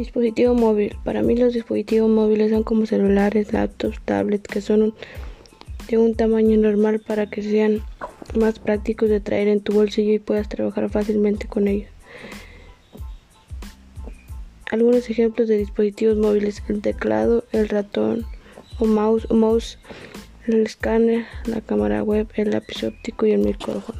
Dispositivo móvil. Para mí los dispositivos móviles son como celulares, laptops, tablets que son de un tamaño normal para que sean más prácticos de traer en tu bolsillo y puedas trabajar fácilmente con ellos. Algunos ejemplos de dispositivos móviles, el teclado, el ratón o mouse, mouse el escáner, la cámara web, el lápiz óptico y el micrófono.